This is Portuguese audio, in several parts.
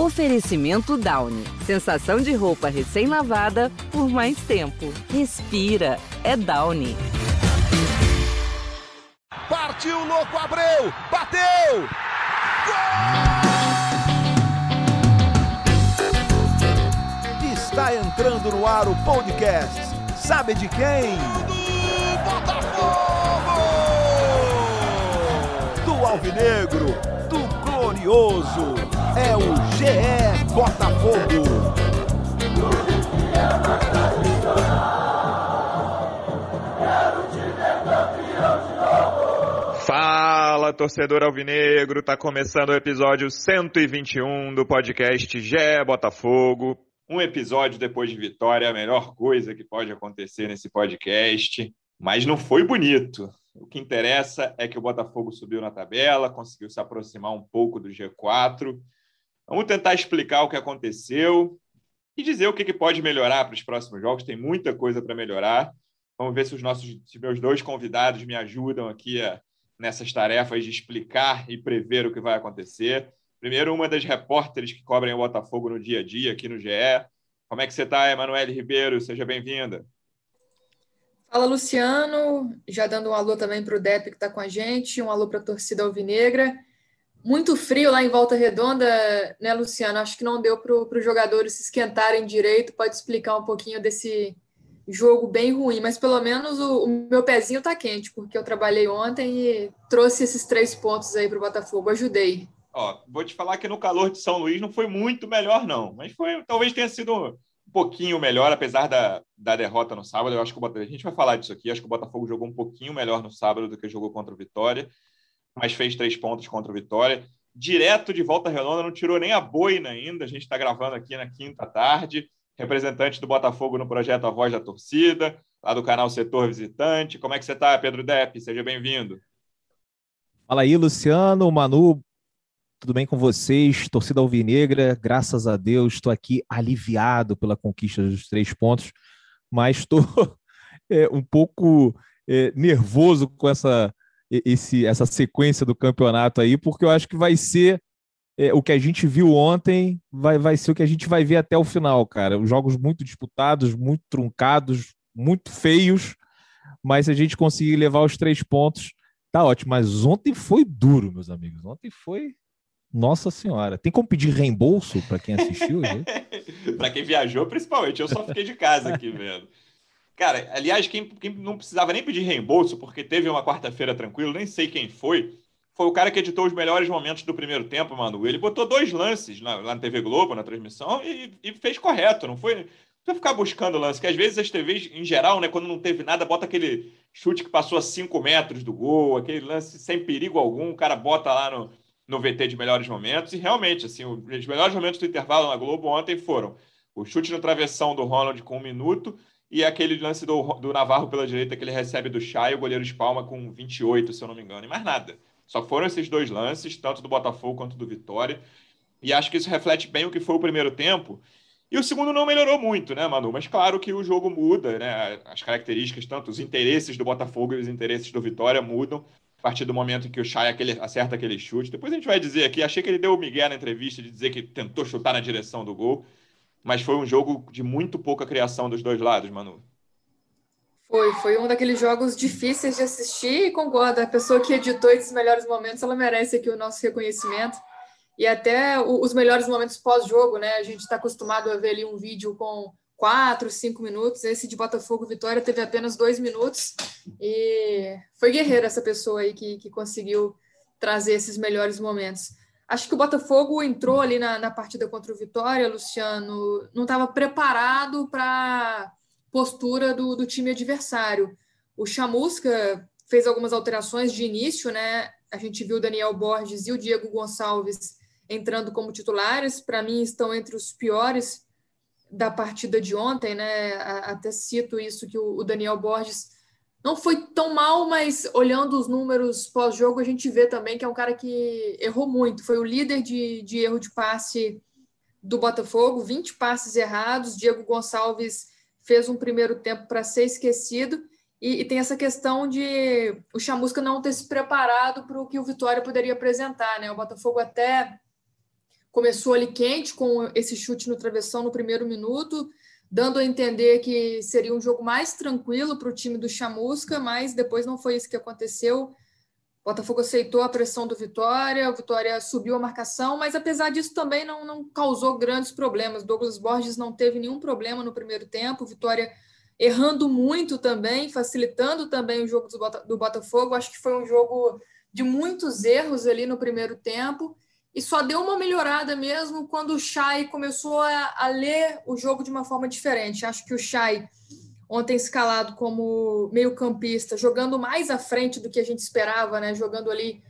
Oferecimento Downy. Sensação de roupa recém-lavada por mais tempo. Respira. É Downy. Partiu, louco, Abreu! Bateu! Gol! Está entrando no ar o podcast. Sabe de quem? Do Botafogo! Do Alvinegro, do Glorioso. É o GE Botafogo. Fala, torcedor alvinegro, tá começando o episódio 121 do podcast Gé Botafogo. Um episódio depois de vitória, a melhor coisa que pode acontecer nesse podcast, mas não foi bonito. O que interessa é que o Botafogo subiu na tabela, conseguiu se aproximar um pouco do G4. Vamos tentar explicar o que aconteceu e dizer o que pode melhorar para os próximos jogos. Tem muita coisa para melhorar. Vamos ver se os nossos se meus dois convidados me ajudam aqui a nessas tarefas de explicar e prever o que vai acontecer. Primeiro, uma das repórteres que cobrem o Botafogo no dia a dia aqui no GE. Como é que você está, Emanuele Ribeiro? Seja bem-vinda. Fala, Luciano. Já dando um alô também para o Dep que está com a gente, um alô para a torcida alvinegra. Muito frio lá em Volta Redonda, né, Luciano? Acho que não deu para os jogadores se esquentarem direito. Pode explicar um pouquinho desse, jogo bem ruim, mas pelo menos o, o meu pezinho tá quente, porque eu trabalhei ontem e trouxe esses três pontos aí para o Botafogo, ajudei. Ó, vou te falar que no calor de São Luís não foi muito melhor, não, mas foi talvez tenha sido um pouquinho melhor, apesar da, da derrota no sábado. Eu acho que o Botafogo, a gente vai falar disso aqui. Acho que o Botafogo jogou um pouquinho melhor no sábado do que jogou contra o Vitória, mas fez três pontos contra o Vitória. Direto de volta redonda, não tirou nem a boina ainda. A gente está gravando aqui na quinta tarde representante do Botafogo no projeto A Voz da Torcida, lá do canal Setor Visitante. Como é que você está, Pedro Depp? Seja bem-vindo. Fala aí, Luciano, Manu, tudo bem com vocês? Torcida Alvinegra, graças a Deus, estou aqui aliviado pela conquista dos três pontos, mas estou é, um pouco é, nervoso com essa, esse, essa sequência do campeonato aí, porque eu acho que vai ser é, o que a gente viu ontem vai, vai ser o que a gente vai ver até o final, cara. Os jogos muito disputados, muito truncados, muito feios, mas se a gente conseguir levar os três pontos, tá ótimo. Mas ontem foi duro, meus amigos. Ontem foi. Nossa Senhora. Tem como pedir reembolso para quem assistiu? para quem viajou, principalmente. Eu só fiquei de casa aqui vendo. Cara, aliás, quem, quem não precisava nem pedir reembolso, porque teve uma quarta-feira tranquilo, nem sei quem foi, foi o cara que editou os melhores momentos do primeiro tempo, Manu. Ele botou dois lances na, lá na TV Globo, na transmissão, e, e fez correto. Não foi não ficar buscando lance, que às vezes as TVs, em geral, né, quando não teve nada, bota aquele chute que passou a 5 metros do gol, aquele lance sem perigo algum, o cara bota lá no, no VT de melhores momentos, e realmente, assim, os melhores momentos do intervalo na Globo ontem foram o chute no travessão do Ronald com um minuto e aquele lance do, do Navarro pela direita que ele recebe do Chay, o goleiro espalma com 28, se eu não me engano, e mais nada. Só foram esses dois lances, tanto do Botafogo quanto do Vitória. E acho que isso reflete bem o que foi o primeiro tempo. E o segundo não melhorou muito, né, Manu? Mas claro que o jogo muda, né? As características, tanto os interesses do Botafogo e os interesses do Vitória mudam a partir do momento que o Chay aquele, acerta aquele chute. Depois a gente vai dizer aqui, achei que ele deu o Miguel na entrevista de dizer que tentou chutar na direção do gol, mas foi um jogo de muito pouca criação dos dois lados, Manu. Foi, foi um daqueles jogos difíceis de assistir e concordo, a pessoa que editou esses melhores momentos, ela merece aqui o nosso reconhecimento. E até os melhores momentos pós-jogo, né? A gente está acostumado a ver ali um vídeo com quatro, cinco minutos. Esse de Botafogo Vitória teve apenas dois minutos. E foi guerreira essa pessoa aí que, que conseguiu trazer esses melhores momentos. Acho que o Botafogo entrou ali na, na partida contra o Vitória, Luciano, não estava preparado para postura do, do time adversário. O Chamusca fez algumas alterações de início, né? A gente viu o Daniel Borges e o Diego Gonçalves entrando como titulares. Para mim, estão entre os piores da partida de ontem, né? Até cito isso que o Daniel Borges não foi tão mal, mas olhando os números pós-jogo, a gente vê também que é um cara que errou muito. Foi o líder de, de erro de passe do Botafogo, 20 passes errados. Diego Gonçalves fez um primeiro tempo para ser esquecido. E, e, tem essa questão de o Chamusca não ter se preparado para o que o Vitória poderia apresentar. Né? O Botafogo até começou ali quente com esse chute no travessão no primeiro minuto, dando a entender que seria um jogo mais tranquilo para o time do Chamusca, mas depois não foi isso que aconteceu. O Botafogo aceitou a pressão do Vitória, o Vitória subiu a marcação, mas apesar disso também não, não causou grandes problemas. Douglas Borges não teve nenhum problema no primeiro tempo, Vitória errando muito também, facilitando também o jogo do Botafogo. Acho que foi um jogo de muitos erros ali no primeiro tempo e só deu uma melhorada mesmo quando o Chay começou a, a, ler o jogo de uma forma diferente. Acho que o Chay, ontem escalado como meio-campista, jogando mais à frente do que a gente esperava, né? Jogando ali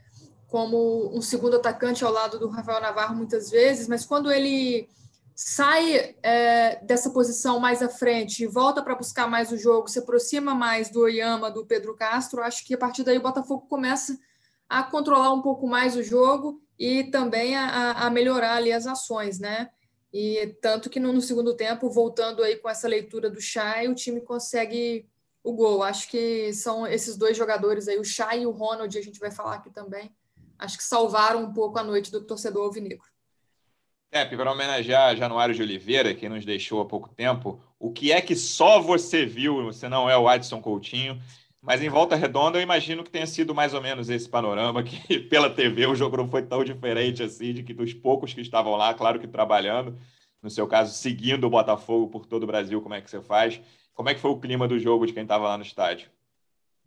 como um segundo atacante ao lado do Rafael Navarro muitas vezes, mas quando ele sai é, dessa posição mais à frente e volta para buscar mais o jogo, se aproxima mais do Oyama, do Pedro Castro, acho que a partir daí o Botafogo começa a controlar um pouco mais o jogo e também a, a melhorar ali as ações, né? E tanto que no, no, segundo tempo, voltando aí com essa leitura do Chay, o time consegue o gol. Acho que são esses dois jogadores aí, o Chay e o Ronald, a gente vai falar aqui também. Acho que salvaram um pouco a noite do torcedor alvinegro. É, para homenagear Januário de Oliveira, que nos deixou há pouco tempo, o que é que só você viu, você não é o Adson Coutinho, mas em Volta Redonda, eu imagino que tenha sido mais ou menos esse panorama, que pela TV o jogo não foi tão diferente assim, de que dos poucos que estavam lá, claro que trabalhando, no seu caso, seguindo o Botafogo por todo o Brasil, como é que você faz? Como é que foi o clima do jogo de quem estava lá no estádio?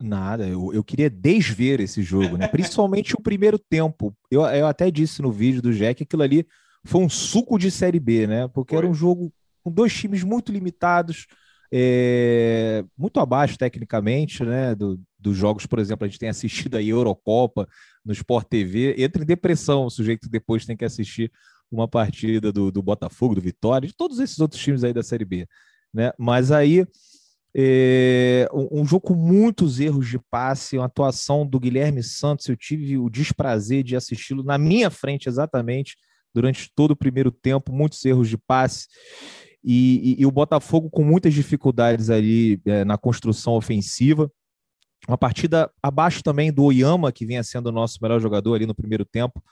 Nada, eu, eu queria desver esse jogo, né? Principalmente o primeiro tempo. Eu, eu até disse no vídeo do Jack que aquilo ali foi um suco de Série B, né? Porque foi. era um jogo com dois times muito limitados, é, muito abaixo tecnicamente, né? Do, dos jogos, por exemplo, a gente tem assistido aí Eurocopa no Sport TV, entra em depressão o sujeito depois tem que assistir uma partida do, do Botafogo, do Vitória, de todos esses outros times aí da Série B, né? Mas aí é, um, um, jogo com muitos erros de passe, uma atuação do Guilherme Santos, eu tive o desprazer de assisti-lo na minha frente exatamente durante todo o primeiro tempo, muitos erros de passe. E, e, e o Botafogo com muitas dificuldades ali é, na construção ofensiva. Uma partida abaixo também do Oyama, que vinha sendo o nosso melhor jogador ali no primeiro tempo.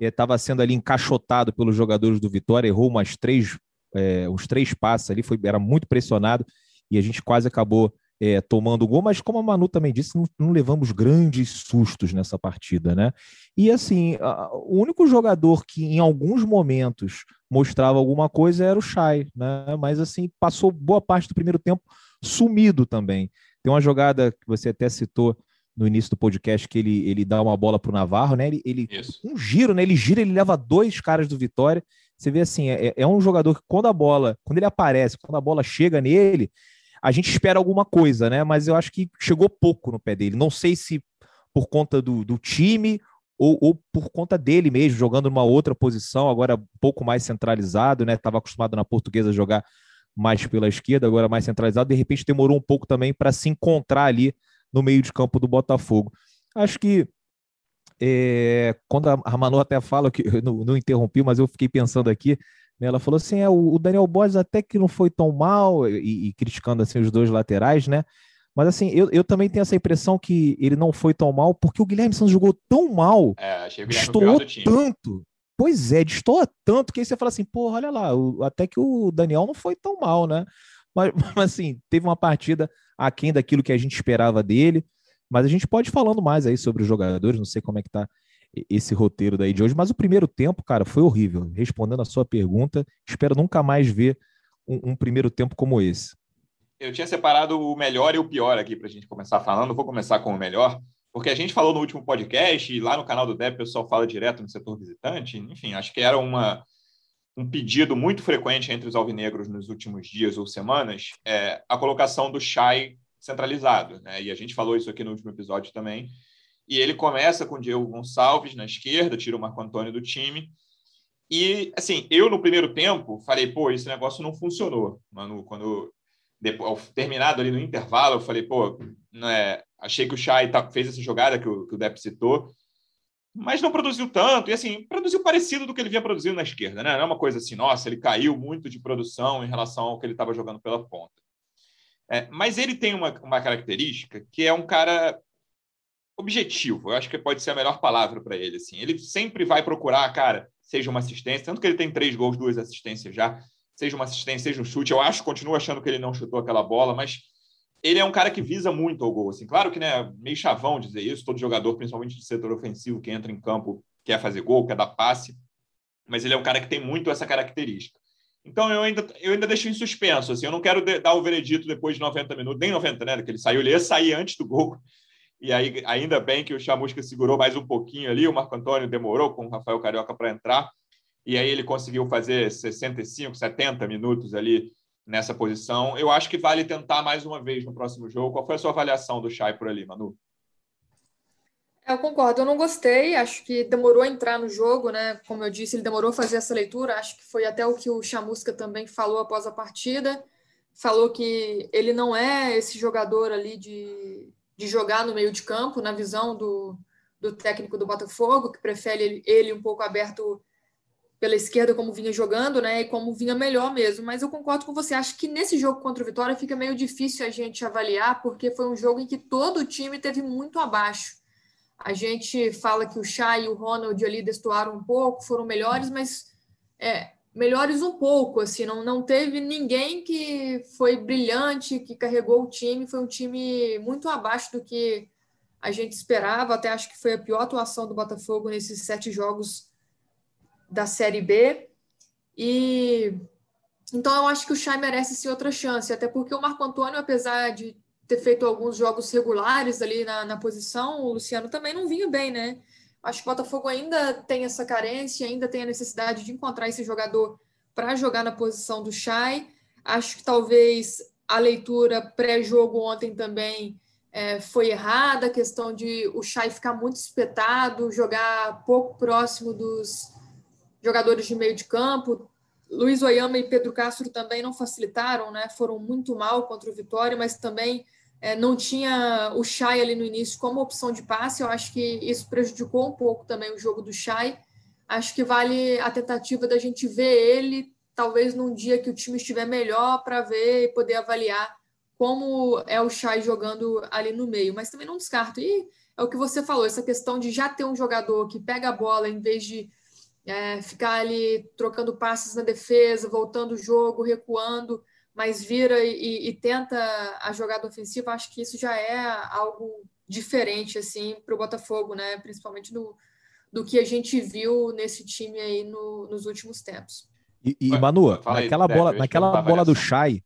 Estava sendo ali encaixotado pelos jogadores do Vitória, errou umas três, é, uns três passos ali, foi, era muito pressionado e a gente quase acabou é, tomando gol, mas como a Manu também disse, não, não, levamos grandes sustos nessa partida, né? E assim, a, o único jogador que em alguns momentos mostrava alguma coisa era o Chay, né? Mas assim, passou boa parte do primeiro tempo sumido também. Tem uma jogada que você até citou no início do podcast que ele, ele dá uma bola para o Navarro, né? Ele, ele um giro, né? Ele gira, ele leva dois caras do Vitória. Você vê assim, é, é um jogador que quando a bola, quando ele aparece, quando a bola chega nele, a gente espera alguma coisa, né? Mas eu acho que chegou pouco no pé dele. Não sei se por conta do, do time ou, ou, por conta dele mesmo, jogando numa outra posição, agora um pouco mais centralizado, né? Estava acostumado na portuguesa a jogar mais pela esquerda, agora mais centralizado. De repente demorou um pouco também para se encontrar ali no meio de campo do Botafogo. Acho que é, quando a Manu até fala que eu não, não interrompi, mas eu fiquei pensando aqui né? Ela falou assim: é, o Daniel Borges até que não foi tão mal, e, e criticando assim os dois laterais, né? Mas assim, eu, eu também tenho essa impressão que ele não foi tão mal, porque o Guilherme Santos jogou tão mal, é, destoou tanto. Pois é, destoa tanto que aí você fala assim, pô, olha lá, o, até que o Daniel não foi tão mal, né? Mas, mas assim, teve uma partida aquém daquilo que a gente esperava dele. Mas a gente pode ir falando mais aí sobre os jogadores, não sei como é que tá esse roteiro daí de hoje. Mas o primeiro tempo, cara, foi horrível. Respondendo a sua pergunta, espero nunca mais ver um, um primeiro tempo como esse. Eu tinha separado o melhor e o pior aqui para a gente começar falando. Vou começar com o melhor, porque a gente falou no último podcast e lá no canal do DEP o pessoal fala direto no setor visitante. Enfim, acho que era uma, um pedido muito frequente entre os alvinegros nos últimos dias ou semanas é, a colocação do Chay centralizado. Né? E a gente falou isso aqui no último episódio também. E ele começa com o Diego Gonçalves na esquerda, tira o Marco Antônio do time. E, assim, eu no primeiro tempo falei, pô, esse negócio não funcionou. Mano, quando depois, terminado ali no intervalo, eu falei, pô, é, achei que o Chay tá, fez essa jogada que o, que o Depp citou, mas não produziu tanto. E, assim, produziu parecido do que ele vinha produzindo na esquerda, né? Não é uma coisa assim, nossa, ele caiu muito de produção em relação ao que ele estava jogando pela ponta. É, mas ele tem uma, uma característica que é um cara objetivo. Eu acho que pode ser a melhor palavra para ele. Assim. Ele sempre vai procurar, cara, seja uma assistência, tanto que ele tem três gols, duas assistências já, seja uma assistência, seja um chute. Eu acho, continuo achando que ele não chutou aquela bola, mas ele é um cara que visa muito ao gol. Assim. Claro que né, meio chavão dizer isso, todo jogador, principalmente de setor ofensivo, que entra em campo, quer fazer gol, quer dar passe, mas ele é um cara que tem muito essa característica. Então eu ainda, eu ainda deixo em suspenso. Assim, eu não quero dar o veredito depois de 90 minutos, nem 90, né? Que ele saiu, ele ia sair antes do gol. E aí, ainda bem que o Chamusca segurou mais um pouquinho ali, o Marco Antônio demorou com o Rafael Carioca para entrar. E aí ele conseguiu fazer 65, 70 minutos ali nessa posição. Eu acho que vale tentar mais uma vez no próximo jogo. Qual foi a sua avaliação do Chay por ali, Manu? Eu concordo, eu não gostei, acho que demorou a entrar no jogo, né? Como eu disse, ele demorou a fazer essa leitura, acho que foi até o que o Chamusca também falou após a partida. Falou que ele não é esse jogador ali de, de jogar no meio de campo, na visão do, do técnico do Botafogo, que prefere ele, um pouco aberto pela esquerda, como vinha jogando, né? E como vinha melhor mesmo. Mas eu concordo com você, acho que nesse jogo contra o Vitória fica meio difícil a gente avaliar, porque foi um jogo em que todo o time teve muito abaixo a gente fala que o Chay e o Ronald ali destoaram um pouco, foram melhores, mas é, melhores um pouco, assim, não, não teve ninguém que foi brilhante, que carregou o time, foi um time muito abaixo do que a gente esperava, até acho que foi a pior atuação do Botafogo nesses sete jogos da Série B, e então eu acho que o Chay merece sim outra chance, até porque o Marco Antônio, apesar de ter feito alguns jogos regulares ali na, na posição, o Luciano também não vinha bem, né? Acho que o Botafogo ainda tem essa carência, ainda tem a necessidade de encontrar esse jogador para jogar na posição do Chay. Acho que talvez a leitura pré-jogo ontem também é, foi errada, a questão de o Chay ficar muito espetado, jogar pouco próximo dos jogadores de meio de campo. Luiz Oyama e Pedro Castro também não facilitaram, né? Foram muito mal contra o Vitória, mas também é, não tinha o Chay ali no início como opção de passe. Eu acho que isso prejudicou um pouco também o jogo do Chay. Acho que vale a tentativa da gente ver ele, talvez num dia que o time estiver melhor, para ver e poder avaliar como é o Chay jogando ali no meio. Mas também não descarto. E é o que você falou, essa questão de já ter um jogador que pega a bola em vez de é, ficar ali trocando passes na defesa, voltando o jogo, recuando mas vira e, e, tenta a jogada ofensiva, acho que isso já é algo diferente assim para o Botafogo, né? Principalmente do, do que a gente viu nesse time aí no, nos últimos tempos. E, e Manu, naquela bola, naquela bola do Chay,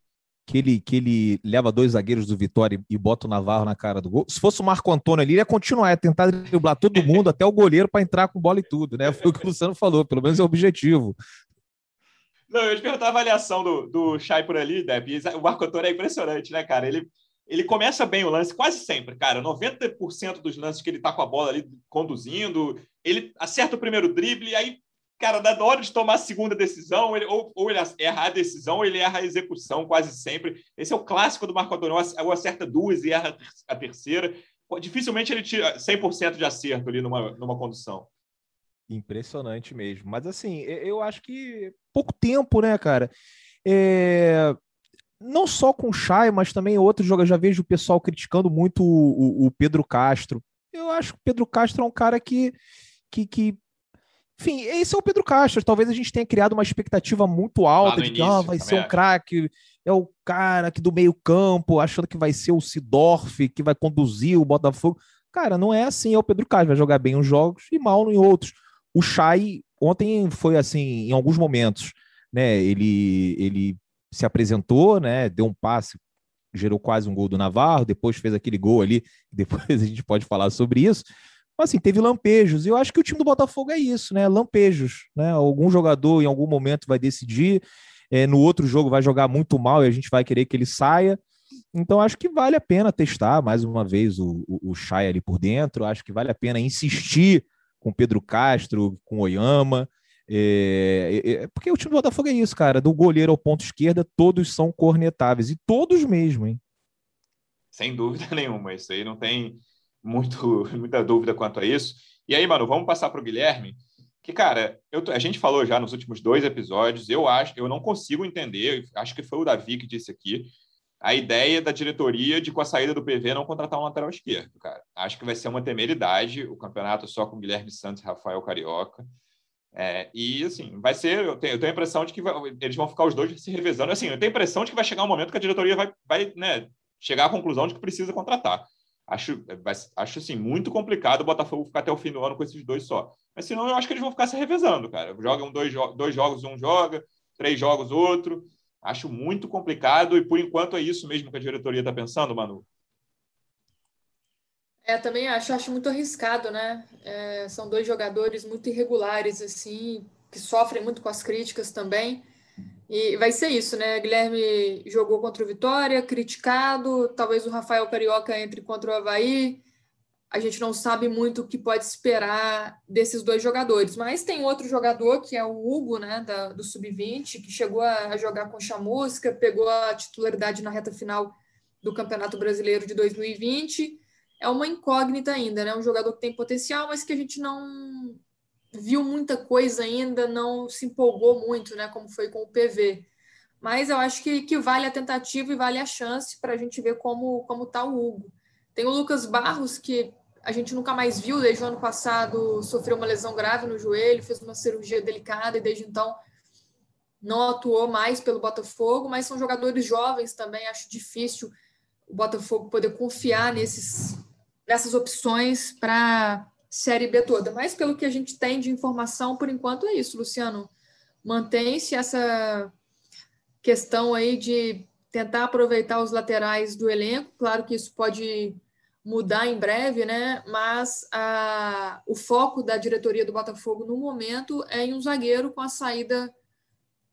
que ele, que ele leva dois zagueiros do Vitória e, bota o Navarro na cara do gol. Se fosse o Marco Antônio ali, ele ia continuar, ia tentar driblar todo mundo, até o goleiro, para entrar com bola e tudo, né? Foi o que o Luciano falou, pelo menos é o objetivo. Não, eu te perguntar a avaliação do, do Shai por ali, Deb. O Marco Antônio é impressionante, né, cara? Ele, ele começa bem o lance, quase sempre, cara. 90% dos lances que ele tá com a bola ali conduzindo, ele acerta o primeiro drible, e aí, cara, na hora de tomar a segunda decisão, ele, ou, ou ele erra a decisão, ou ele erra a execução, quase sempre. Esse é o clássico do Marco Antônio, ou acerta duas e erra a terceira. Dificilmente ele tira 100% de acerto ali numa, numa condução. Impressionante mesmo. Mas assim, eu acho que pouco tempo, né, cara? É... Não só com o Chay, mas também outros jogadores. Já vejo o pessoal criticando muito o, o, Pedro Castro. Eu acho que o Pedro Castro é um cara que, que, que enfim, esse é o Pedro Castro. Talvez a gente tenha criado uma expectativa muito alta de que ah, vai ser um craque, é o cara que do meio-campo, achando que vai ser o Sidorf, que vai conduzir o Botafogo. Cara, não é assim. É o Pedro Castro, vai jogar bem uns jogos e mal em outros. O Chay ontem foi assim, em alguns momentos, né? Ele, ele se apresentou, né? Deu um passe, gerou quase um gol do Navarro, depois fez aquele gol ali, depois a gente pode falar sobre isso. Mas assim, teve lampejos. E eu acho que o time do Botafogo é isso, né? Lampejos, né? Algum jogador em algum momento vai decidir, é, no outro jogo vai jogar muito mal e a gente vai querer que ele saia. Então, acho que vale a pena testar mais uma vez o, o, o Chay ali por dentro. Acho que vale a pena insistir com Pedro Castro, com Oyama. É, é, é, porque o time do Botafogo é isso, cara. Do goleiro ao ponto esquerda, todos são cornetáveis. E todos mesmo, hein? Sem dúvida nenhuma. Isso aí não tem muito, muita dúvida quanto a isso. E aí, mano, vamos passar para o Guilherme. Que, cara, eu, a gente falou já nos últimos dois episódios, eu acho, eu não consigo entender, acho que foi o Davi que disse aqui, a ideia da diretoria de, com a saída do PV, não contratar um lateral esquerdo, cara. Acho que vai ser uma temeridade o campeonato só com Guilherme Santos e Rafael Carioca. É, e assim, vai ser. Eu tenho, eu tenho a impressão de que vai, eles vão ficar os dois se revezando. Assim, eu tenho a impressão de que vai chegar um momento que a diretoria vai, vai né, chegar à conclusão de que precisa contratar. Acho, vai, acho assim, muito complicado o Botafogo ficar até o fim do ano com esses dois só. Mas senão eu acho que eles vão ficar se revezando, cara. Jogam dois, dois jogos, um joga, três jogos, outro. Acho muito complicado e por enquanto é isso mesmo que a diretoria está pensando, Manu. É, também acho, acho muito arriscado, né? É, são dois jogadores muito irregulares, assim, que sofrem muito com as críticas também. E vai ser isso, né? Guilherme jogou contra o Vitória, criticado. Talvez o Rafael Carioca entre contra o Havaí. A gente não sabe muito o que pode esperar desses dois jogadores. Mas tem outro jogador, que é o Hugo, né, da, do Sub-20, que chegou a jogar com chamusca, pegou a titularidade na reta final do Campeonato Brasileiro de 2020 é uma incógnita ainda, né? Um jogador que tem potencial, mas que a gente não viu muita coisa ainda, não se empolgou muito, né? Como foi com o PV. Mas eu acho que, que vale a tentativa e vale a chance para a gente ver como como tá o Hugo. Tem o Lucas Barros que a gente nunca mais viu desde o ano passado, sofreu uma lesão grave no joelho, fez uma cirurgia delicada e desde então não atuou mais pelo Botafogo, mas são jogadores jovens também, acho difícil o Botafogo poder confiar nesses dessas opções para Série B toda. Mas pelo que a gente tem de informação, por enquanto é isso, Luciano. Mantém-se essa questão aí de tentar aproveitar os laterais do elenco. Claro que isso pode mudar em breve, né? Mas a, o foco da diretoria do Botafogo no momento é em um zagueiro com a saída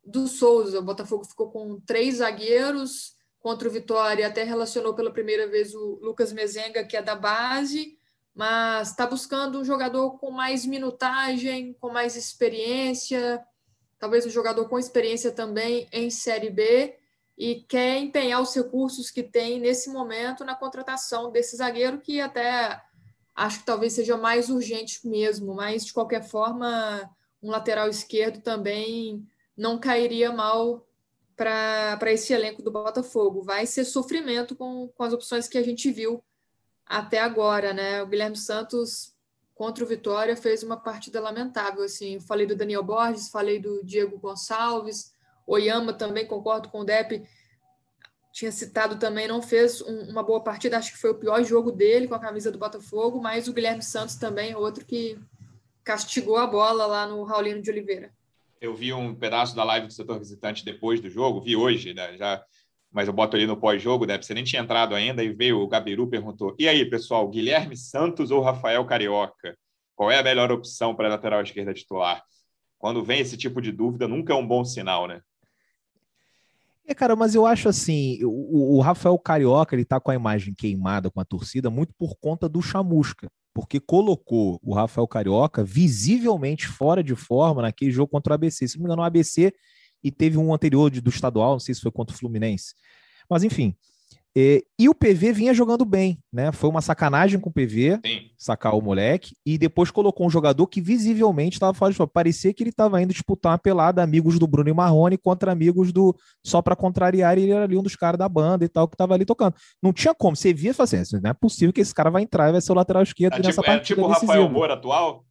do Souza. O Botafogo ficou com três zagueiros, contra o Vitória, até relacionou pela primeira vez o Lucas Mezenga, que é da base, mas está buscando um jogador com mais minutagem, com mais experiência, talvez um jogador com experiência também em Série B, e quer empenhar os recursos que tem nesse momento na contratação desse zagueiro, que até acho que talvez seja mais urgente mesmo, mas de qualquer forma, um lateral esquerdo também não cairia mal para esse elenco do Botafogo. Vai ser sofrimento com, com as opções que a gente viu até agora, né? O Guilherme Santos contra o Vitória fez uma partida lamentável, assim. Falei do Daniel Borges, falei do Diego Gonçalves, Oyama também concordo com o Depp. Tinha citado também, não fez um, uma boa partida, acho que foi o pior jogo dele com a camisa do Botafogo, mas o Guilherme Santos também outro que castigou a bola lá no Raulino de Oliveira eu vi um pedaço da live do setor visitante depois do jogo, vi hoje, né? Já, mas eu boto ali no pós-jogo, né? Você nem tinha entrado ainda, e veio o Gabiru perguntou: e aí, pessoal, Guilherme Santos ou Rafael Carioca? Qual é a melhor opção para a lateral esquerda titular? Quando vem esse tipo de dúvida, nunca é um bom sinal, né? É, cara, mas eu acho assim, o, o Rafael Carioca, ele tá com a imagem queimada com a torcida muito por conta do chamusca porque colocou o Rafael Carioca visivelmente fora de forma naquele jogo contra o ABC. Se não me engano, o ABC e teve um anterior de, do estadual, não sei se foi contra o Fluminense. Mas enfim, é, e o PV vinha jogando bem, né? Foi uma sacanagem com o PV, Sim. sacar o moleque, e depois colocou um jogador que visivelmente estava fora de forma. Parecia que ele estava indo disputar uma pelada, amigos do Bruno e Marrone contra amigos do. Só para contrariar, ele era ali um dos caras da banda e tal, que estava ali tocando. Não tinha como. Você via e falava assim: não é possível que esse cara vai entrar e vai ser o lateral esquerdo é, nessa tipo, partida. É tipo o Rafael Moura atual?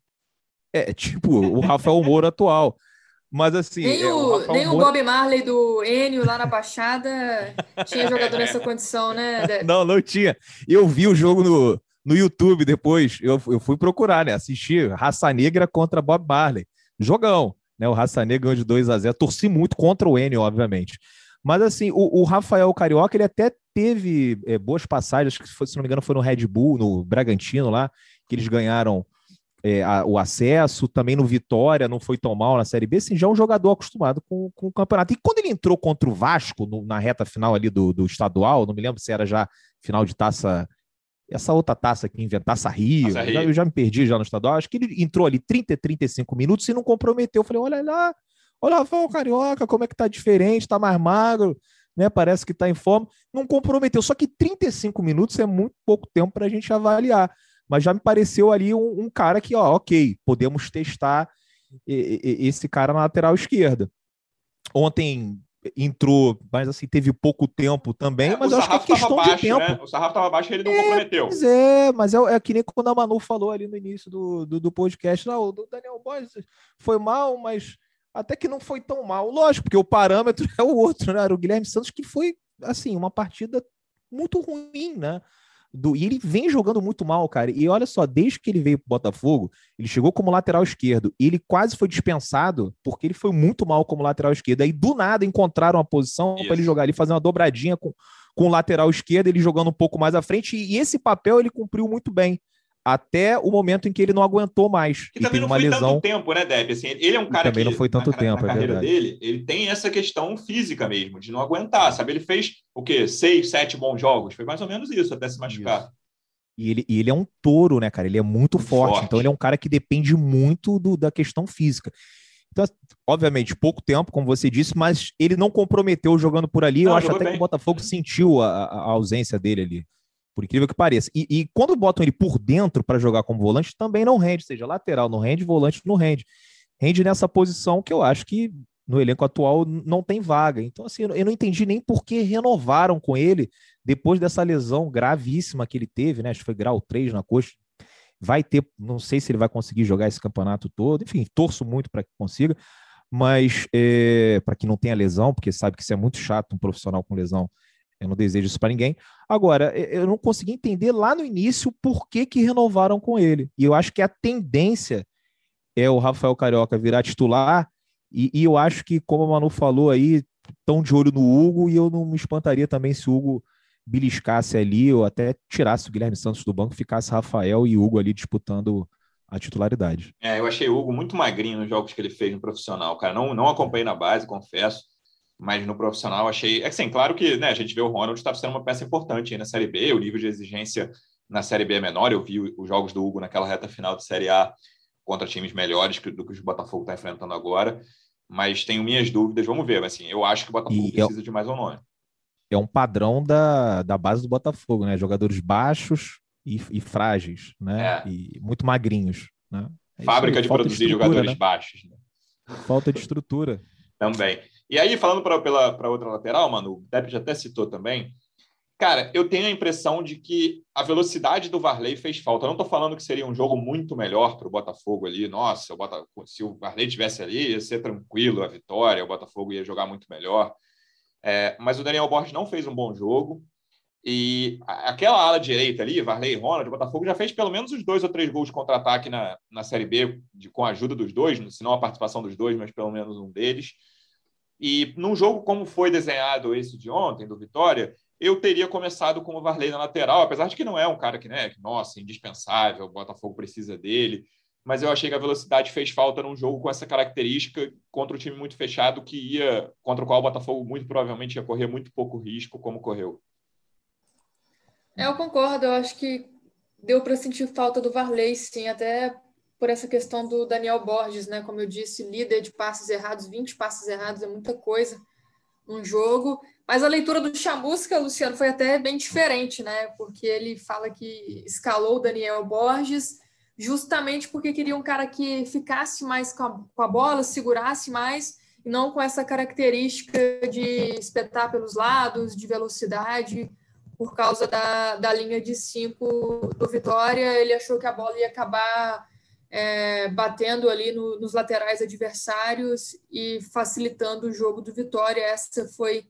É, tipo o Rafael Moura atual. Mas assim. Nem, é, o, o, nem o Bob Marley do Enio lá na Baixada tinha jogador nessa condição, né? Não, não tinha. Eu vi o jogo no, no YouTube depois. Eu, eu fui procurar, né? Assistir Raça Negra contra Bob Marley. Jogão. Né? O Raça Negra ganhou de 2 a 0 Torci muito contra o Enio, obviamente. Mas assim, o, o Rafael Carioca, ele até teve é, boas passagens, que se não me engano foi no Red Bull, no Bragantino lá, que eles ganharam é, a, o acesso, também no Vitória, não foi tão mal na Série B, assim, já é um jogador acostumado com, com o campeonato. E quando ele entrou contra o Vasco, no, na reta final ali do, do estadual, não me lembro se era já final de taça, essa outra taça que inventar, Taça Rio, Rio. Já, eu já me perdi já no estadual, acho que ele entrou ali 30, 35 minutos e não comprometeu. Eu falei, olha lá, olha Rafael Carioca, como é que tá diferente, tá mais magro, né? Parece que tá em forma. Não comprometeu, só que 35 minutos é muito pouco tempo para a gente avaliar mas já me pareceu ali um, um cara que, ó, ok, podemos testar esse cara na lateral esquerda. Ontem entrou, mas assim, teve pouco tempo também, é, mas eu acho que é questão baixo, de tempo. Né? O sarrafo estava baixo e ele não é, comprometeu. Pois é, mas é, é, que nem quando a Manu falou ali no início do, do, do podcast, não, o Daniel Borges foi mal, mas até que não foi tão mal. Lógico, porque o parâmetro é o outro, né? Era o Guilherme Santos que foi, assim, uma partida muito ruim, né? Do, e ele vem jogando muito mal, cara. E olha só, desde que ele veio pro Botafogo, ele chegou como lateral esquerdo e ele quase foi dispensado porque ele foi muito mal como lateral esquerdo. Aí do nada encontraram uma posição para ele jogar ali, fazer uma dobradinha com, com o lateral esquerdo, ele jogando um pouco mais à frente. E, e esse papel ele cumpriu muito bem até o momento em que ele não aguentou mais. Que também não foi lesão. tanto tempo, né, Deb? Assim, ele é um cara também que, não foi tanto na, tempo, na é carreira dele, ele tem essa questão física mesmo, de não aguentar, sabe? Ele fez o quê? Seis, sete bons jogos, foi mais ou menos isso, até se machucar. Isso. E ele, e ele é um touro, né, cara? Ele é muito, muito forte, forte, então ele é um cara que depende muito do, da questão física. Então, obviamente, pouco tempo, como você disse, mas ele não comprometeu jogando por ali. Não, eu acho até bem. que o Botafogo sentiu a, a, ausência dele ali por incrível que pareça. E, e quando botam ele por dentro para jogar como volante, também não rende, seja lateral não rende, volante não rende. Rende nessa posição que eu acho que no elenco atual não tem vaga. Então, assim, eu não entendi nem por que renovaram com ele depois dessa lesão gravíssima que ele teve, né? Acho que foi grau 3 na coxa. Vai ter, não sei se ele vai conseguir jogar esse campeonato todo. Enfim, torço muito para que consiga, mas é, para que não tenha lesão, porque sabe que isso é muito chato, um profissional com lesão eu não desejo isso para ninguém. Agora, eu não consegui entender lá no início por que, que renovaram com ele. E eu acho que a tendência é o Rafael Carioca virar titular. E, e eu acho que, como a Manu falou aí, estão de olho no Hugo. E eu não me espantaria também se o Hugo beliscasse ali, ou até tirasse o Guilherme Santos do banco, ficasse Rafael e Hugo ali disputando a titularidade. É, eu achei o Hugo muito magrinho nos jogos que ele fez no profissional, cara. Não, não acompanhei na base, confesso mas no profissional achei. É assim, claro que né, a gente vê o Ronald estava sendo uma peça importante na Série B, o nível de exigência na Série B é menor. Eu vi os jogos do Hugo naquela reta final de Série A contra times melhores do que o Botafogo está enfrentando agora, mas tenho minhas dúvidas. Vamos ver, assim, eu acho que o Botafogo e precisa de mais um nome. É um padrão da, da base do Botafogo, né? Jogadores baixos e, e frágeis, né? É. E muito magrinhos, né? É Fábrica de produzir de jogadores né? baixos. Né? Falta de estrutura. Também. E aí, falando para outra lateral, mano, o Depp já até citou também. Cara, eu tenho a impressão de que a velocidade do Varley fez falta. Eu não estou falando que seria um jogo muito melhor para o Botafogo ali. Nossa, o Botafogo, se o Varley tivesse ali, ia ser tranquilo a vitória, o Botafogo ia jogar muito melhor. É, mas o Daniel Borges não fez um bom jogo. E aquela ala direita ali, Varley e Ronald, o Botafogo já fez pelo menos os dois ou três gols de contra-ataque na, na Série B, de, com a ajuda dos dois, se não a participação dos dois, mas pelo menos um deles. E num jogo como foi desenhado esse de ontem, do Vitória, eu teria começado com o Varley na lateral, apesar de que não é um cara que, né, que, nossa, indispensável, o Botafogo precisa dele, mas eu achei que a velocidade fez falta num jogo com essa característica contra um time muito fechado que ia, contra o qual o Botafogo muito provavelmente ia correr muito pouco risco, como correu. É, eu concordo, eu acho que deu para sentir falta do Varley, sim, até por essa questão do Daniel Borges, né? Como eu disse, líder de passes errados, 20 passes errados é muita coisa num jogo. Mas a leitura do Chamusca, Luciano, foi até bem diferente, né? Porque ele fala que escalou o Daniel Borges justamente porque queria um cara que ficasse mais com a, com a bola, segurasse mais, e não com essa característica de espetar pelos lados, de velocidade. Por causa da, da linha de cinco do Vitória, ele achou que a bola ia acabar é, batendo ali no, nos laterais adversários e facilitando o jogo do Vitória. Essa foi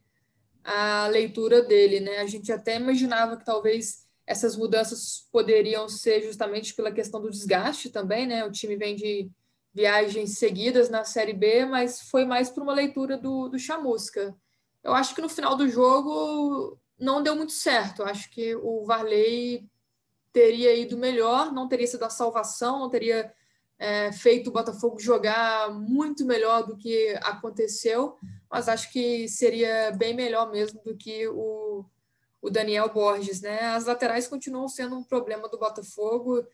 a leitura dele, né? A gente até imaginava que talvez essas mudanças poderiam ser justamente pela questão do desgaste também, né? O time vem de viagens seguidas na Série B, mas foi mais por uma leitura do, do Chamusca. Eu acho que no final do jogo não deu muito certo. Eu acho que o Varley teria ido melhor, não teria sido a salvação, não teria é, feito o Botafogo jogar muito melhor do que aconteceu, mas acho que seria bem melhor mesmo do que o, o Daniel Borges. Né? As laterais continuam sendo um problema do Botafogo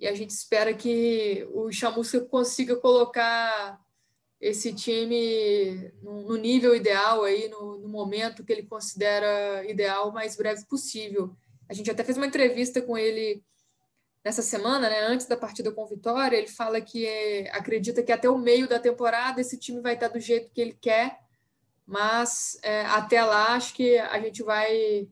e a gente espera que o Chamusca consiga colocar esse time no, nível ideal aí, no, no momento que ele considera ideal, mais breve possível. A gente até fez uma entrevista com ele nessa semana, né, antes da partida com Vitória. Ele fala que é, acredita que até o meio da temporada esse time vai estar do jeito que ele quer, mas é, até lá acho que a gente vai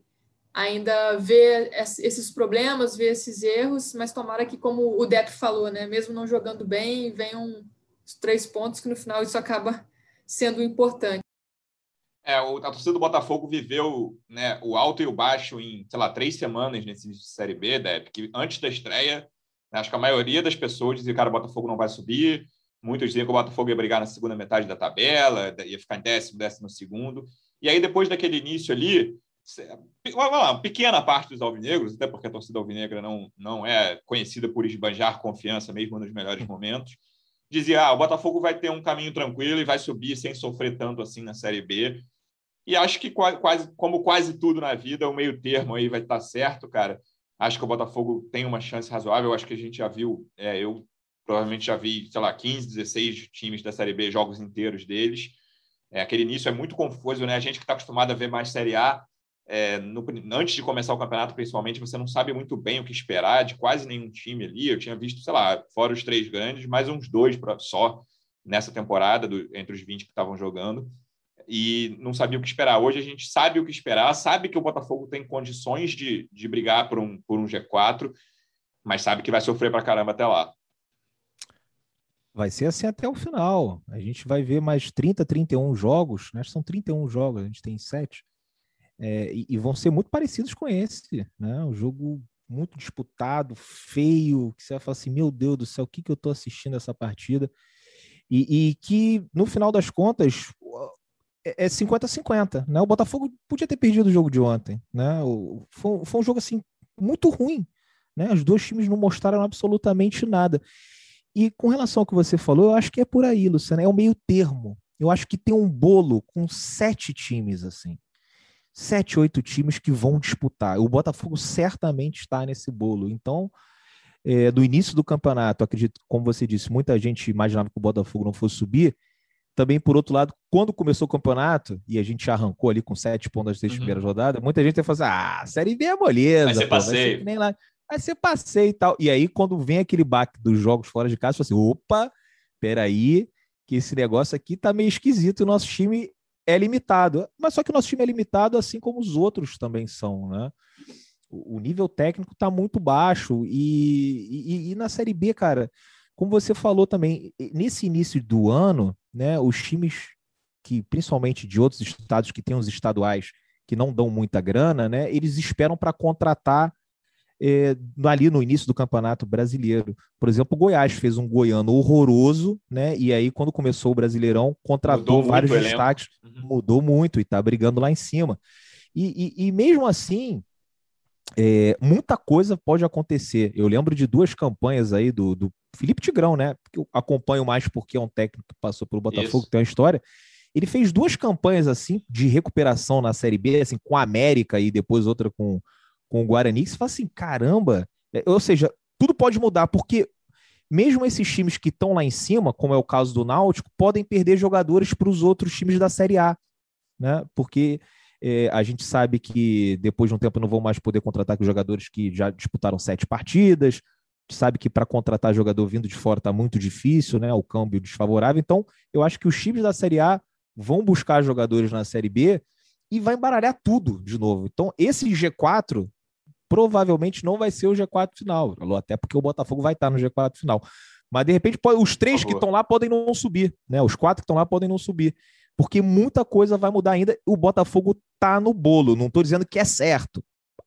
ainda ver esses problemas, ver esses erros, mas tomara que, como o Deck falou, né, mesmo não jogando bem, venham os três pontos que no final isso acaba sendo importante. É, a torcida do Botafogo viveu né, o alto e o baixo em, sei lá, três semanas nesse Série B, Depp, que antes da estreia, né, acho que a maioria das pessoas dizia, cara, o Botafogo não vai subir, muitos diziam que o Botafogo ia brigar na segunda metade da tabela, ia ficar em décimo, décimo segundo, e aí depois daquele início ali, uma pequena parte dos alvinegros, até porque a torcida alvinegra não, não é conhecida por esbanjar confiança mesmo nos melhores momentos, dizia: ah, o Botafogo vai ter um caminho tranquilo e vai subir sem sofrer tanto assim na Série B. E acho que quase, como quase tudo na vida, o meio termo aí vai estar certo, cara. Acho que o Botafogo tem uma chance razoável. Acho que a gente já viu, é, eu provavelmente já vi, sei lá, 15, 16 times da Série B, jogos inteiros deles. É, aquele início é muito confuso, né? A gente que está acostumado a ver mais Série A, é, no, antes de começar o campeonato, principalmente, você não sabe muito bem o que esperar de quase nenhum time ali. Eu tinha visto, sei lá, fora os três grandes, mais uns dois só nessa temporada, do, entre os 20 que estavam jogando, e não sabia o que esperar. Hoje a gente sabe o que esperar, sabe que o Botafogo tem condições de, de brigar por um, por um G4, mas sabe que vai sofrer para caramba até lá. Vai ser assim até o final. A gente vai ver mais 30, 31 jogos, né? São 31 jogos, a gente tem sete é, e, e, vão ser muito parecidos com esse, né? Um jogo muito disputado, feio, que você vai falar assim, meu Deus do céu, o que, que eu estou assistindo essa partida? E, e, que, no final das contas, é 50-50, é né? O Botafogo podia ter perdido o jogo de ontem, né? O, foi, foi um jogo, assim, muito ruim, né? Os dois times não mostraram absolutamente nada. E com relação ao que você falou, eu acho que é por aí, Luciano, é o meio termo. Eu acho que tem um bolo com sete times, assim sete, oito times que vão disputar. O Botafogo certamente está nesse bolo. Então, é, do início do campeonato, acredito, como você disse, muita gente imaginava que o Botafogo não fosse subir. Também, por outro lado, quando começou o campeonato, e a gente arrancou ali com sete pontos das três uhum. primeiras rodadas, muita gente ia falar assim, ah, Série B é moleza. Vai ser passeio. Nem lá. vai ser passeio e tal. E aí, quando vem aquele baque dos jogos fora de casa, você fala assim, opa, peraí, que esse negócio aqui tá meio esquisito, o nosso time é limitado. Mas só que o nosso time é limitado, assim como os outros também são, né? O, nível técnico está muito baixo. E, e, e, na Série B, cara, como você falou também, nesse início do ano, né, os times que, principalmente de outros estados que têm os estaduais que não dão muita grana, né, eles esperam para contratar é, ali no início do Campeonato Brasileiro. Por exemplo, o Goiás fez um goiano horroroso, né? E aí, quando começou o Brasileirão, contratou mudou vários destaques, uhum. mudou muito e está brigando lá em cima. E, e, e mesmo assim, é, muita coisa pode acontecer. Eu lembro de duas campanhas aí do, do Felipe Tigrão, né? Que eu acompanho mais porque é um técnico que passou pelo Botafogo, Isso. tem uma história. Ele fez duas campanhas assim de recuperação na Série B, assim, com a América e depois outra com, com o Guarani, que você fala assim, caramba, é, ou seja, tudo pode mudar, porque mesmo esses times que estão lá em cima, como é o caso do Náutico, podem perder jogadores para os outros times da Série A, né? Porque é, a gente sabe que depois de um tempo não vão mais poder contratar com jogadores que já disputaram sete partidas, sabe que para contratar jogador vindo de fora está muito difícil, né? O câmbio desfavorável. Então, eu acho que os times da Série A vão buscar jogadores na Série B e vai embaralhar tudo de novo. Então, esse G4 provavelmente não vai ser o G4 final. Até porque o Botafogo vai estar no G4 final. Mas de repente, os três que estão lá podem não subir, né? Os quatro que estão lá podem não subir. Porque muita coisa vai mudar ainda. O Botafogo tá no bolo. Não estou dizendo que é certo.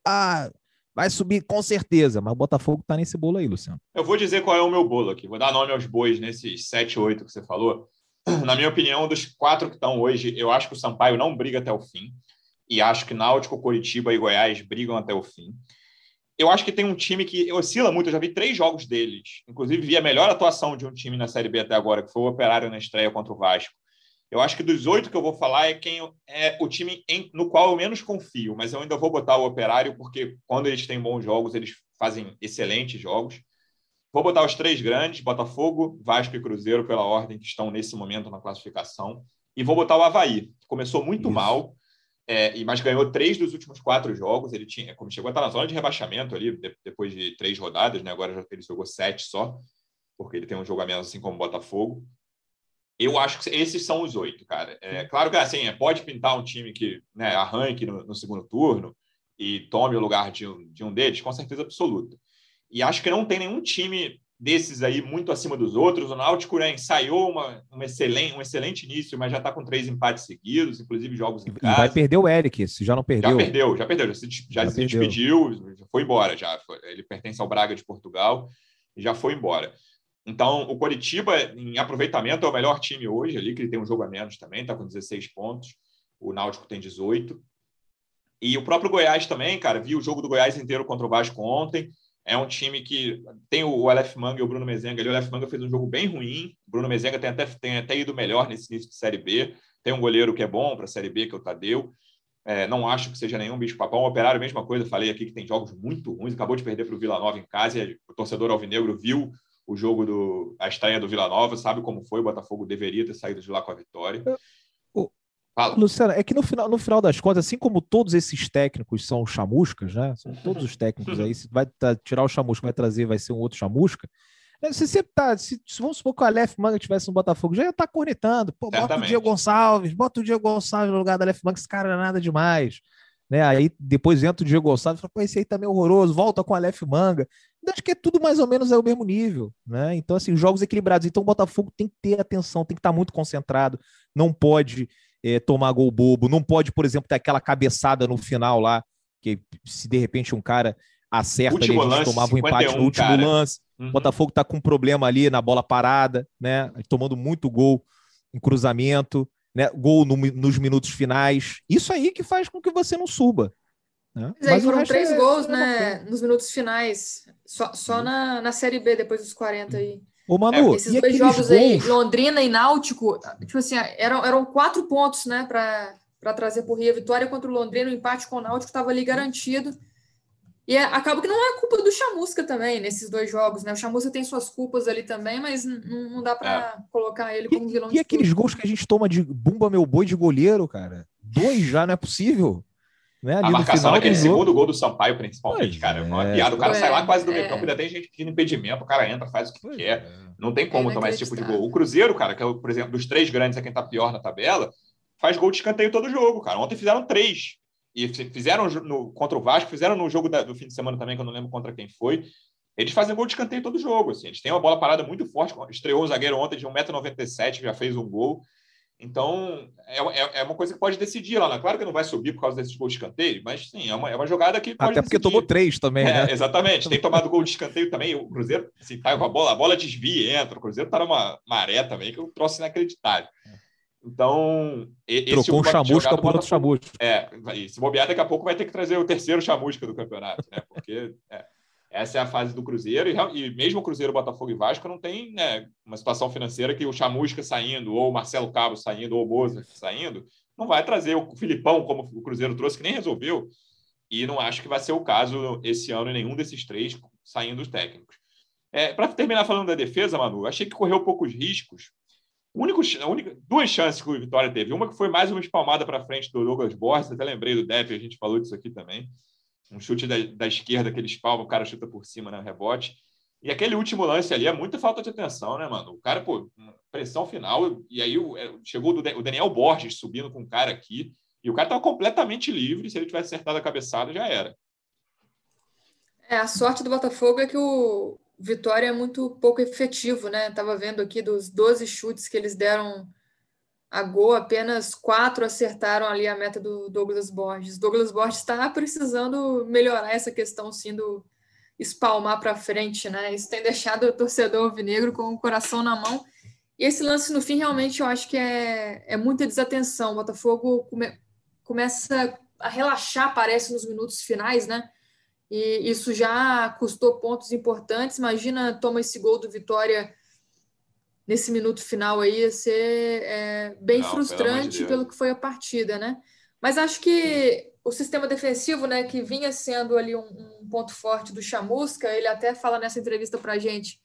Ah, vai subir com certeza. Mas o Botafogo tá nesse bolo aí, Luciano. Eu vou dizer qual é o meu bolo aqui. Vou dar nome aos bois nesses 7, 8 que você falou. Na minha opinião, dos quatro que estão hoje, eu acho que o Sampaio não briga até o fim e acho que Náutico, Coritiba e Goiás brigam até o fim. Eu acho que tem um time que oscila muito, eu já vi três jogos deles. Inclusive, vi a melhor atuação de um time na Série B até agora, que foi o Operário na estreia contra o Vasco. Eu acho que dos oito que eu vou falar é quem é o time em, no qual eu menos confio, mas eu ainda vou botar o Operário, porque quando eles têm bons jogos, eles fazem excelentes jogos. Vou botar os três grandes, Botafogo, Vasco e Cruzeiro, pela ordem que estão nesse momento na classificação. E vou botar o Havaí, que começou muito Isso. mal, é, mas ganhou três dos últimos quatro jogos. Ele tinha, como chegou a estar na zona de rebaixamento ali, de, depois de três rodadas, né? agora já, ele jogou sete só, porque ele tem um jogo a menos, assim como o Botafogo. Eu acho que esses são os oito, cara. É, claro que assim, é, pode pintar um time que né, arranque no, no, segundo turno e tome o lugar de um, de um deles, com certeza absoluta. E acho que não tem nenhum time desses aí muito acima dos outros. O Náutico né, ensaiou uma, uma excelente, um excelente início, mas já está com três empates seguidos, inclusive jogos em casa. E vai perder o Eric, se já não perdeu. Já perdeu, já perdeu. Já se, já já se despediu, já foi embora. Já ele pertence ao Braga de Portugal e já foi embora. Então, o Coritiba, em aproveitamento, é o melhor time hoje ali, que ele tem um jogo a menos também, está com 16 pontos. O Náutico tem 18. E o próprio Goiás também, cara, vi o jogo do Goiás inteiro contra o Vasco ontem. É um time que tem o Aleph Manga e o Bruno Mezenga ali. O Aleph Manga fez um jogo bem ruim. O Bruno Mezenga tem até, tem até ido melhor nesse início de Série B. Tem um goleiro que é bom para a Série B, que é o Tadeu. É, não acho que seja nenhum bicho-papão. Operário, mesma coisa. Falei aqui que tem jogos muito ruins. Acabou de perder para o Vila Nova em casa. E o torcedor alvinegro viu o jogo do a estreia do Vila Nova, sabe como foi, o Botafogo deveria ter saído de lá com a vitória. O, Fala. Luciano, é que no final, no final das contas, assim como todos esses técnicos são chamuscas, né? São todos os técnicos aí, se vai tirar o chamusca, vai trazer, vai ser um outro chamusca. Né? Se você tá, se, se vamos supor que o Aleph Manga tivesse no Botafogo, já ia estar tá cornetando. Pô, bota o Diego Gonçalves, bota o Diego Gonçalves no lugar do Aleph Manga, esse cara não é nada demais. Né? Aí depois entra o Diego Gonçalves e fala, pô, esse aí tá é horroroso, volta com o Aleph Manga. Então, acho que é tudo mais ou menos é o mesmo nível, né? Então, assim, jogos equilibrados. Então, o Botafogo tem que ter atenção, tem que estar muito concentrado, não pode é, tomar gol bobo, não pode, por exemplo, ter aquela cabeçada no final lá, que se de repente um cara acerta último ali, a gente lance, tomava um empate no último cara. lance. Uhum. O Botafogo tá com um problema ali na bola parada, né? Tomando muito gol em cruzamento né, gol no, nos minutos finais. Isso aí que faz com que você não suba. Né? Mas, aí foram três é, gols é né, nos minutos finais, só, só na, na Série B, depois dos 40 aí. Ô, Manu, é, esses dois jogos gols? aí, Londrina e Náutico, tipo assim, eram, eram quatro pontos, né, para trazer por Rio. A vitória contra o Londrina, o empate com o Náutico estava ali garantido. E é, acaba que não é culpa do Chamusca também, nesses dois jogos, né? O Chamusca tem suas culpas ali também, mas não, não dá para é. colocar ele como vilão. E, e aqueles gols que a gente toma de bumba meu boi de goleiro, cara? Dois já não é possível. Né? A marcação naquele segundo gol do Sampaio, principalmente, pois cara. É uma piada. O cara sai lá quase do meio campo, ainda tem gente pedindo impedimento, o cara entra, faz o que pois quer. É. Não tem como tomar esse tipo de gol. O Cruzeiro, cara, que é, por exemplo, dos três grandes é quem tá pior na tabela, faz gol de escanteio todo jogo, cara. Ontem fizeram três e fizeram no, contra o Vasco, fizeram no jogo da, do fim de semana também, que eu não lembro contra quem foi. Eles fazem gol de escanteio todo jogo. Assim. Eles têm uma bola parada muito forte. Estreou o zagueiro ontem de 1,97m, já fez um gol. Então, é, é, é, uma coisa que pode decidir lá. Né? Claro que não vai subir por causa desses gols de escanteio, mas sim, é uma, é uma jogada que pode Até porque decidir. tomou três também, é, né? Exatamente. Tem tomado gol de escanteio também. O Cruzeiro, assim, tá com a bola, a bola desvia e entra. O Cruzeiro tá numa maré também, que é um troço inacreditável. Então, esse Trocou um chamusca por outro chamusca. É, e se bobear, daqui a pouco vai ter que trazer o terceiro chamusca do campeonato, né? Porque é, essa é a fase do Cruzeiro, e, e, mesmo o Cruzeiro, Botafogo e Vasco não tem né, uma situação financeira que o chamusca saindo, ou o Marcelo Cabo saindo, ou o Boza saindo, não vai trazer o Filipão, como o Cruzeiro trouxe, que nem resolveu. E não acho que vai ser o caso esse ano em nenhum desses três saindo os técnicos. É, Para terminar falando da defesa, Manu, achei que correu poucos riscos, único, a única, duas chances que o Vitória teve. Uma que foi mais uma espalmada para frente do Douglas Borges, até lembrei do Depp, a gente falou disso aqui também. Um chute da, da esquerda que ele espalma, o cara chuta por cima no rebote. E aquele último lance ali é muita falta de atenção, né, mano? O cara, pô, pressão final, e aí é, chegou o Daniel Borges subindo com o cara aqui, e o cara estava completamente livre, se ele tivesse acertado a cabeçada, já era. É, a sorte do Botafogo é que o, Vitória é muito pouco efetivo, né? Tava vendo aqui dos 12 chutes que eles deram a gol, apenas quatro acertaram ali a meta do Douglas Borges. Douglas Borges está precisando melhorar essa questão, sim, do espalmar para frente, né? Isso tem deixado o torcedor alvinegro com o coração na mão. E esse lance no fim, realmente, eu acho que é, é muita desatenção. O Botafogo come, começa a relaxar, parece, nos minutos finais, né? E isso já custou pontos importantes. Imagina toma esse gol do Vitória nesse minuto final aí, ia ser é, bem Não, frustrante pelo, pelo, que foi a partida, né? Mas acho que o sistema defensivo, né, que vinha sendo ali um, um ponto forte do Chamusca, ele até fala nessa entrevista para a gente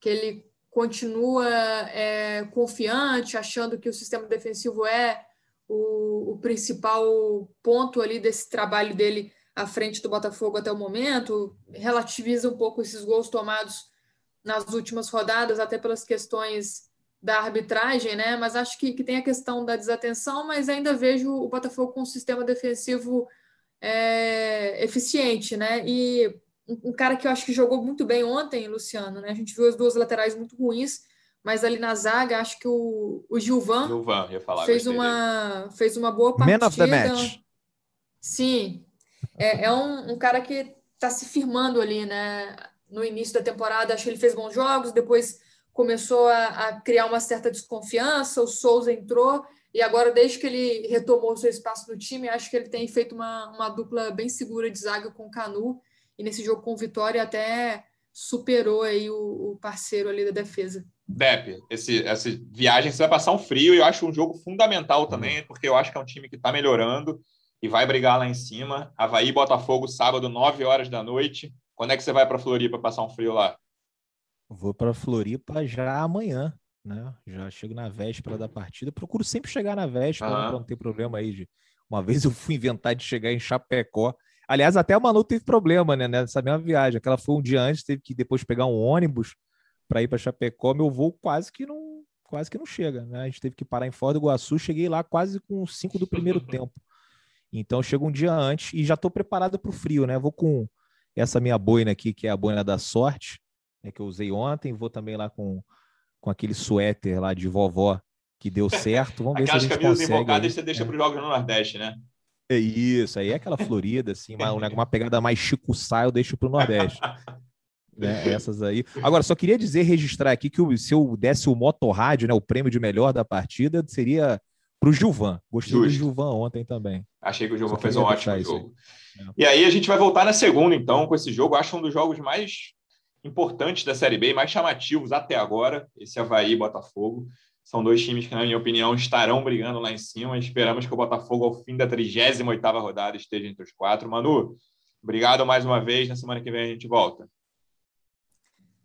que ele continua é, confiante, achando que o sistema defensivo é o, o principal ponto ali desse trabalho dele à frente do Botafogo até o momento, relativiza um pouco esses gols tomados nas últimas rodadas, até pelas questões da arbitragem, né? Mas acho que, que tem a questão da desatenção, mas ainda vejo o Botafogo com um sistema defensivo é, eficiente, né? E um, um, cara que eu acho que jogou muito bem ontem, Luciano, né? A gente viu as duas laterais muito ruins, mas ali na zaga, acho que o, o Gilvan, Gilvan ia falar, fez, uma, fez uma boa partida. Man of the match. Sim, é, é um, um cara que está se firmando ali, né? No início da temporada, acho que ele fez bons jogos, depois começou a, a criar uma certa desconfiança, o Souza entrou, e agora, desde que ele retomou seu espaço no time, acho que ele tem feito uma, uma dupla bem segura de zaga com o Canu, e nesse jogo com o Vitória até superou aí o, o parceiro ali da defesa. Depp, esse, essa viagem você vai passar um frio e eu acho um jogo fundamental também, porque eu acho que é um time que está melhorando e vai brigar lá em cima. Havaí Botafogo, sábado, 9 horas da noite. Quando é que você vai para Floripa passar um frio lá? Vou para Floripa já amanhã, né? Já chego na véspera da partida. Procuro sempre chegar na véspera, uhum. para não ter problema aí de. Uma vez eu fui inventar de chegar em Chapecó. Aliás, até a Manu teve problema, né? Nessa mesma viagem. Aquela foi um dia antes, teve que depois pegar um ônibus para ir para Chapecó, meu voo quase que não quase que não chega, né? A gente teve que parar em Foz do Iguaçu, cheguei lá quase com 5 do primeiro tempo. Então chego um dia antes e já estou preparado para o frio, né? Vou com essa minha boina aqui, que é a boina da sorte, né, que eu usei ontem, vou também lá com, com aquele suéter lá de vovó que deu certo. Vamos ver se a gente consegue. Aquelas invocadas você deixa é. para os jogos no Nordeste, né? É isso, aí é aquela florida, assim, uma, uma pegada mais Chico eu deixo para o Nordeste. né, essas aí. Agora, só queria dizer, registrar aqui que o, se eu desse o Motorrádio, né, o prêmio de melhor da partida, seria para o Gilvan. Gostei Justo. do Gilvan ontem também. Achei que o Gilvan fez um ótimo jogo. Aí. E aí a gente vai voltar na segunda, então, com esse jogo. Acho um dos jogos mais importantes da Série B, mais chamativos até agora, esse Havaí e Botafogo. São dois times que, na minha opinião, estarão brigando lá em cima. Esperamos que o Botafogo, ao fim da 38ª rodada, esteja entre os quatro. Manu, obrigado mais uma vez. Na semana que vem a gente volta.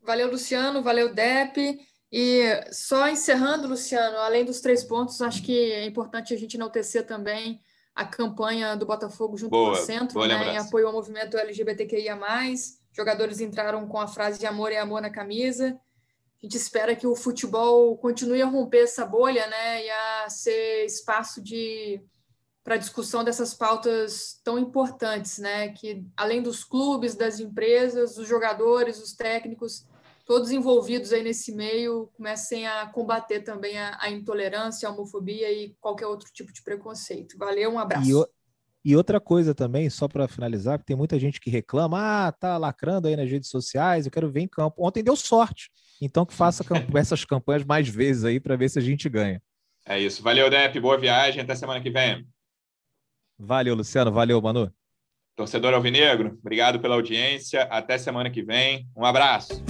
Valeu, Luciano. Valeu, Dep. E só encerrando, Luciano, além dos três pontos, acho que é importante a gente enaltecer também a campanha do Botafogo junto boa, com o Centro, né, em apoio ao movimento LGBTQIA+. Jogadores entraram com a frase de amor e amor na camisa. A gente espera que o futebol continue a romper essa bolha né, e a ser espaço de para discussão dessas pautas tão importantes, né? Que além dos clubes, das empresas, os jogadores, os técnicos, todos envolvidos aí nesse meio comecem a combater também a, a intolerância, a homofobia e qualquer outro tipo de preconceito. Valeu, um abraço. E, o, e outra coisa também, só para finalizar, que tem muita gente que reclama, ah, tá lacrando aí nas redes sociais, eu quero ver em campo. Ontem deu sorte, então que faça essas campanhas mais vezes aí para ver se a gente ganha. É isso. Valeu, Dep. Boa viagem. Até semana que vem. Valeu, Luciano. Valeu, Manu. Torcedor Alvinegro, obrigado pela audiência. Até semana que vem. Um abraço.